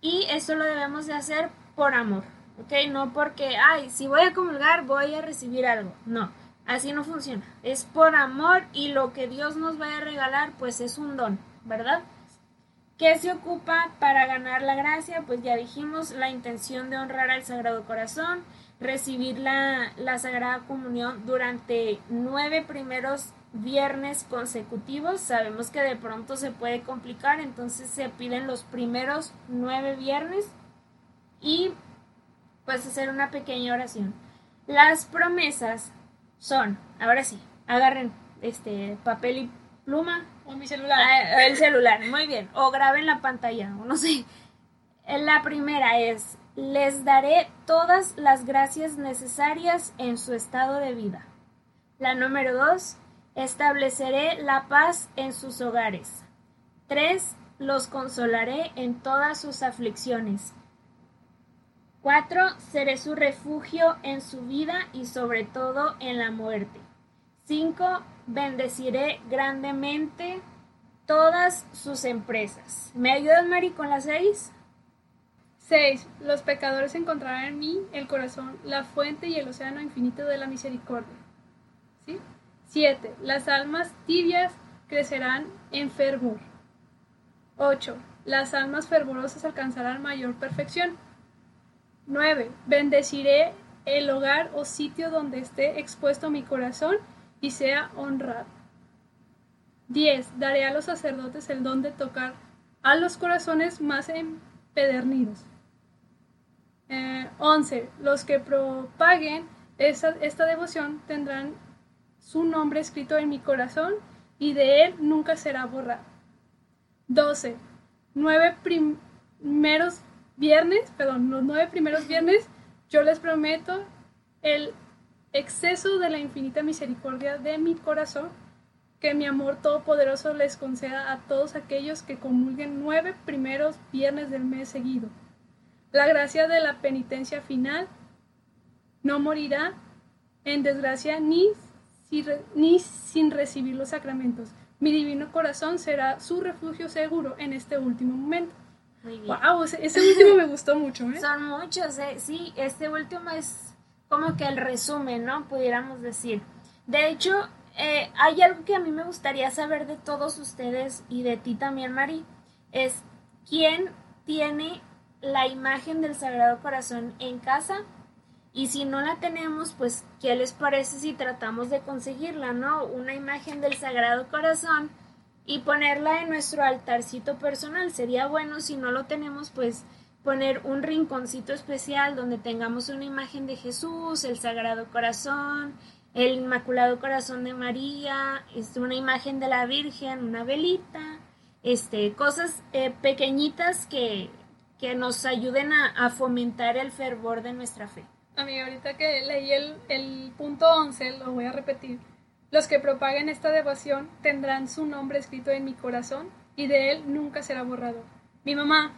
y eso lo debemos de hacer por amor, ¿ok? No porque, ay, si voy a comulgar voy a recibir algo, no, así no funciona, es por amor y lo que Dios nos vaya a regalar pues es un don, ¿verdad? ¿Qué se ocupa para ganar la gracia? Pues ya dijimos la intención de honrar al Sagrado Corazón, recibir la, Sagrada Comunión durante nueve primeros viernes consecutivos. Sabemos que de pronto se puede complicar, entonces se piden los primeros nueve viernes y pues hacer una pequeña oración. Las promesas son, ahora sí, agarren este papel y pluma, o mi celular. Ah, el celular, muy bien. O graben la pantalla, o no sé. La primera es, les daré todas las gracias necesarias en su estado de vida. La número dos, estableceré la paz en sus hogares. Tres, los consolaré en todas sus aflicciones. Cuatro, seré su refugio en su vida y sobre todo en la muerte. Cinco, bendeciré grandemente todas sus empresas. ¿Me ayudas, Mari, con las seis? 6. Los pecadores encontrarán en mí el corazón, la fuente y el océano infinito de la misericordia. ¿Sí? 7. Las almas tibias crecerán en fervor. 8. Las almas fervorosas alcanzarán mayor perfección. 9. Bendeciré el hogar o sitio donde esté expuesto mi corazón y sea honrado. 10. Daré a los sacerdotes el don de tocar a los corazones más empedernidos. 11. Eh, los que propaguen esta, esta devoción tendrán su nombre escrito en mi corazón y de él nunca será borrado. 12. Nueve primeros viernes, perdón, los nueve primeros viernes, yo les prometo el exceso de la infinita misericordia de mi corazón, que mi amor todopoderoso les conceda a todos aquellos que comulguen nueve primeros viernes del mes seguido. La gracia de la penitencia final no morirá en desgracia ni, ni sin recibir los sacramentos. Mi divino corazón será su refugio seguro en este último momento. Wow, ese, último me gustó mucho, ¿eh? Son muchos, ¿eh? Sí, este último es como que el resumen, ¿no? Pudiéramos decir. De hecho, eh, hay algo que a mí me gustaría saber de todos ustedes y de ti también, Mari. Es quién tiene la imagen del Sagrado Corazón en casa y si no la tenemos, pues, ¿qué les parece si tratamos de conseguirla, no? Una imagen del Sagrado Corazón y ponerla en nuestro altarcito personal. Sería bueno, si no lo tenemos, pues, poner un rinconcito especial donde tengamos una imagen de Jesús, el Sagrado Corazón, el Inmaculado Corazón de María, este, una imagen de la Virgen, una velita, este, cosas eh, pequeñitas que, que nos ayuden a, a fomentar el fervor de nuestra fe. Amiga, ahorita que leí el, el punto 11, lo voy a repetir. Los que propaguen esta devoción tendrán su nombre escrito en mi corazón y de él nunca será borrado. Mi mamá,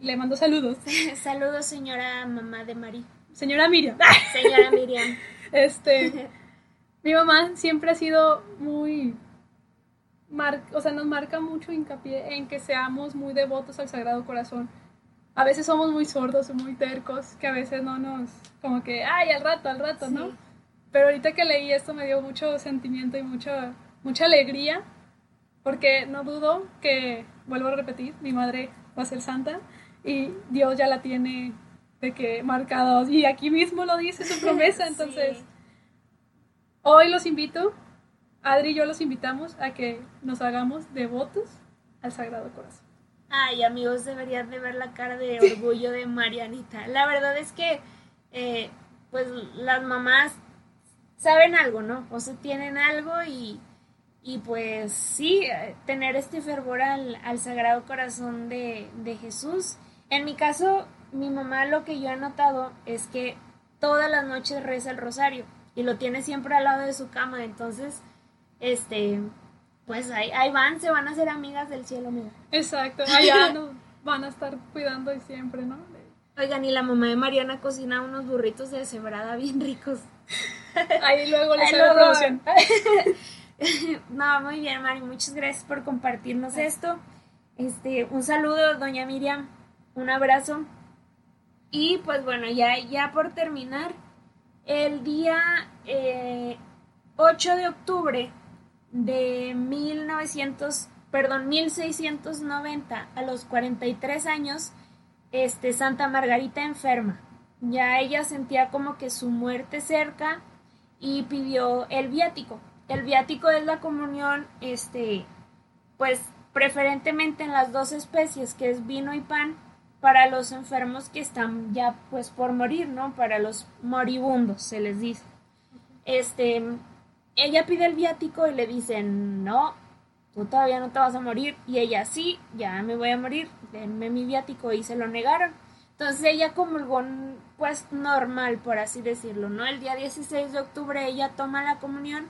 le mando saludos. *laughs* saludos, señora mamá de Mari. Señora Miriam. Señora Miriam. *laughs* este, mi mamá siempre ha sido muy, o sea, nos marca mucho hincapié en que seamos muy devotos al Sagrado Corazón a veces somos muy sordos muy tercos, que a veces no nos, como que, ay, al rato, al rato, ¿no? Pero ahorita que leí esto me dio mucho sentimiento y mucha, mucha alegría, porque no dudo que, vuelvo a repetir, mi madre va a ser santa y Dios ya la tiene de que marcados y aquí mismo lo dice su promesa, *laughs* entonces hoy los invito, Adri y yo los invitamos a que nos hagamos devotos al Sagrado Corazón. Ay, amigos, deberían de ver la cara de orgullo de Marianita. La verdad es que, eh, pues, las mamás saben algo, ¿no? O sea, tienen algo y, y pues sí, tener este fervor al, al Sagrado Corazón de, de Jesús. En mi caso, mi mamá lo que yo he notado es que todas las noches reza el rosario y lo tiene siempre al lado de su cama, entonces, este, pues ahí, ahí van, se van a hacer amigas del cielo, mira. Exacto, allá nos van a estar cuidando y siempre, ¿no? Oigan, y la mamá de Mariana cocina unos burritos de cebrada bien ricos. Ahí luego les hago promoción. *laughs* no, muy bien, Mari, muchas gracias por compartirnos esto. Este, un saludo, doña Miriam, un abrazo. Y pues bueno, ya, ya por terminar, el día eh, 8 de octubre de 1900, perdón, 1690 a los 43 años, este, Santa Margarita enferma. Ya ella sentía como que su muerte cerca y pidió el viático. El viático es la comunión, este, pues preferentemente en las dos especies, que es vino y pan, para los enfermos que están ya pues por morir, ¿no? Para los moribundos, se les dice. Este, ella pide el viático y le dicen, no, tú todavía no te vas a morir. Y ella, sí, ya me voy a morir, denme mi viático y se lo negaron. Entonces ella comulgó pues normal, por así decirlo, ¿no? El día 16 de octubre ella toma la comunión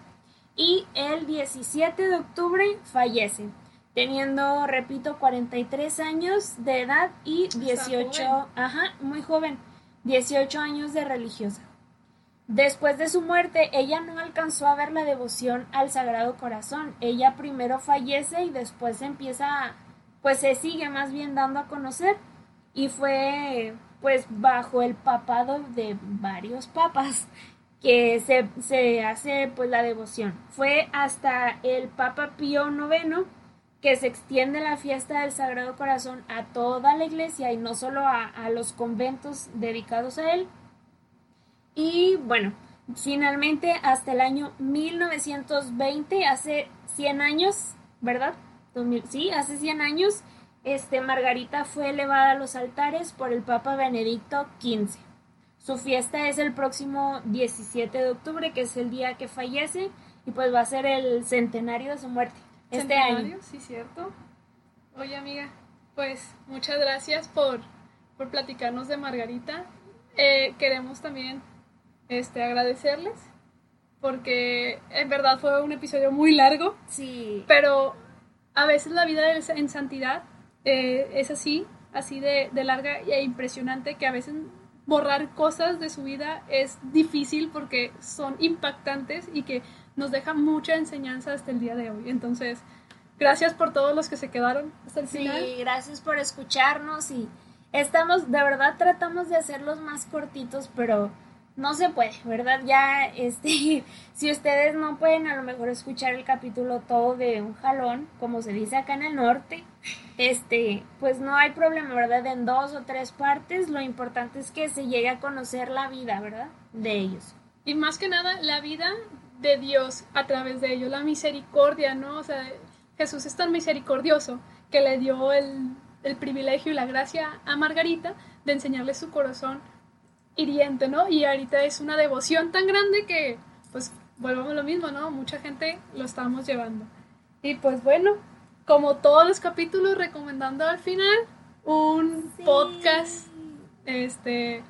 y el 17 de octubre fallece, teniendo, repito, 43 años de edad y 18, ajá, muy joven, 18 años de religiosa. Después de su muerte, ella no alcanzó a ver la devoción al Sagrado Corazón. Ella primero fallece y después empieza, pues se sigue más bien dando a conocer. Y fue, pues, bajo el papado de varios papas *laughs* que se, se hace, pues, la devoción. Fue hasta el Papa Pío IX que se extiende la fiesta del Sagrado Corazón a toda la iglesia y no solo a, a los conventos dedicados a él y bueno, finalmente hasta el año 1920, hace 100 años, ¿verdad? sí, hace 100 años, este, Margarita fue elevada a los altares por el Papa Benedicto XV. Su fiesta es el próximo 17 de octubre, que es el día que fallece, y pues va a ser el centenario de su muerte. Este año. Sí, cierto. Oye, amiga, pues muchas gracias por, por platicarnos de Margarita. Eh, queremos también este, agradecerles porque en verdad fue un episodio muy largo. Sí. Pero a veces la vida en santidad eh, es así, así de, de larga e impresionante, que a veces borrar cosas de su vida es difícil porque son impactantes y que nos deja mucha enseñanza hasta el día de hoy. Entonces, gracias por todos los que se quedaron hasta el final. Sí, gracias por escucharnos y estamos, de verdad tratamos de hacerlos más cortitos, pero no se puede, ¿verdad? Ya, este, *laughs* si ustedes no pueden a lo mejor escuchar el capítulo todo de un jalón, como se dice acá en el norte, este, pues no hay problema, ¿verdad? En dos o tres partes, lo importante es que se llegue a conocer la vida, ¿verdad? De ellos. Y más que nada, la vida de Dios a través de ellos, la misericordia, ¿no? O sea, Jesús es tan misericordioso que le dio el, el privilegio y la gracia a Margarita de enseñarle su corazón hiriente, ¿no? Y ahorita es una devoción tan grande que, pues, volvamos a lo mismo, ¿no? Mucha gente lo estamos llevando. Y pues bueno, como todos los capítulos, recomendando al final un podcast este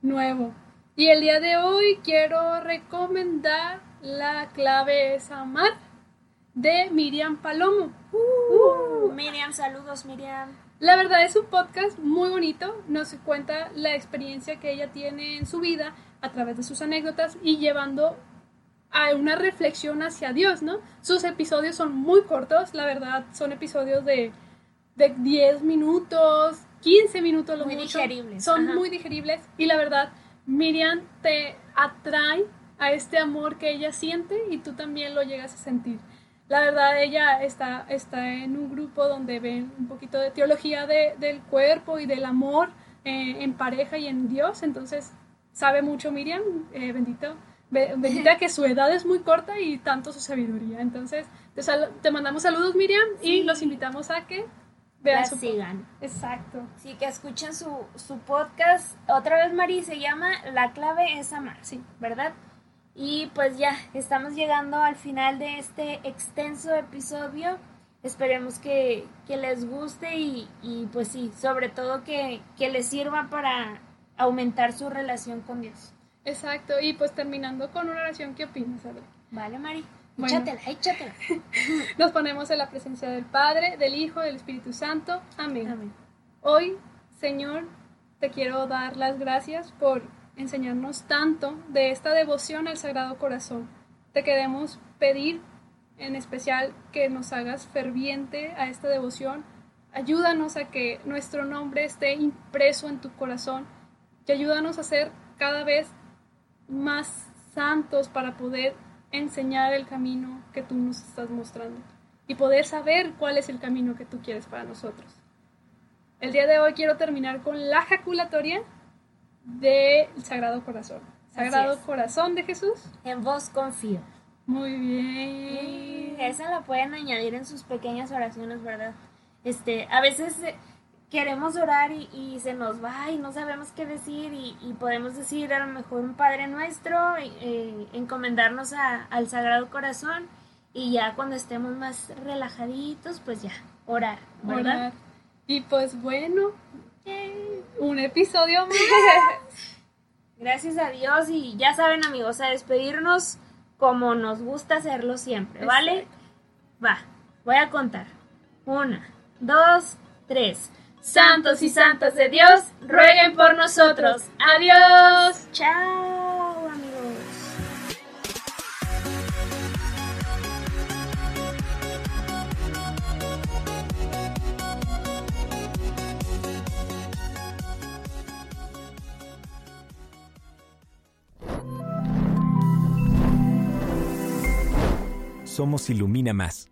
nuevo. Y el día de hoy quiero recomendar La clave es amar de Miriam Palomo. Uh, Miriam, saludos Miriam. La verdad es un podcast muy bonito, nos cuenta la experiencia que ella tiene en su vida a través de sus anécdotas y llevando a una reflexión hacia Dios, ¿no? Sus episodios son muy cortos, la verdad, son episodios de, de 10 minutos, 15 minutos lo muy digeribles. Son muy digeribles y la verdad, Miriam te atrae a este amor que ella siente y tú también lo llegas a sentir. La verdad, ella está, está en un grupo donde ven un poquito de teología del cuerpo y del amor eh, en pareja y en Dios, entonces sabe mucho Miriam, eh, bendito, bendita que su edad es muy corta y tanto su sabiduría. Entonces, te, mandamos saludos Miriam y los invitamos a que vean su sigan. Exacto. Sí, que escuchen su, su podcast. Otra vez, Mari, se llama La clave es amar, sí, ¿verdad? Y pues ya, estamos llegando al final de este extenso episodio. Esperemos que, les guste y, pues sí, sobre todo que, les sirva para aumentar su relación con Dios. Exacto, y pues terminando con una oración, ¿qué opinas, Adri? Vale, Mari. échatela, échatela. *laughs* Nos ponemos en la presencia del Padre, del Hijo, del Espíritu Santo. Amén. Amén. Hoy, Señor, te quiero dar las gracias por enseñarnos tanto de esta devoción al Sagrado Corazón. Te queremos pedir en especial que nos hagas ferviente a esta devoción. Ayúdanos a que nuestro nombre esté impreso en tu corazón y ayúdanos a ser cada vez más santos para poder enseñar el camino que tú nos estás mostrando y poder saber cuál es el camino que tú quieres para nosotros. El día de hoy quiero terminar con la jaculatoria del Sagrado Corazón. Sagrado Corazón de Jesús. En vos confío. Muy bien. Esa la pueden añadir en sus pequeñas oraciones, ¿verdad? Este, a veces eh, queremos orar y, se nos va y no sabemos qué decir y, podemos decir a lo mejor un Padre Nuestro, eh, encomendarnos al Sagrado Corazón y ya cuando estemos más relajaditos, pues ya, orar, ¿verdad? Y pues bueno, un episodio más. *laughs* Gracias a Dios y ya saben amigos, a despedirnos como nos gusta hacerlo siempre, ¿vale? Va, voy a contar. Una, dos, tres. Santos y santas de Dios, rueguen por nosotros. Adiós. Chao Somos Ilumina Más.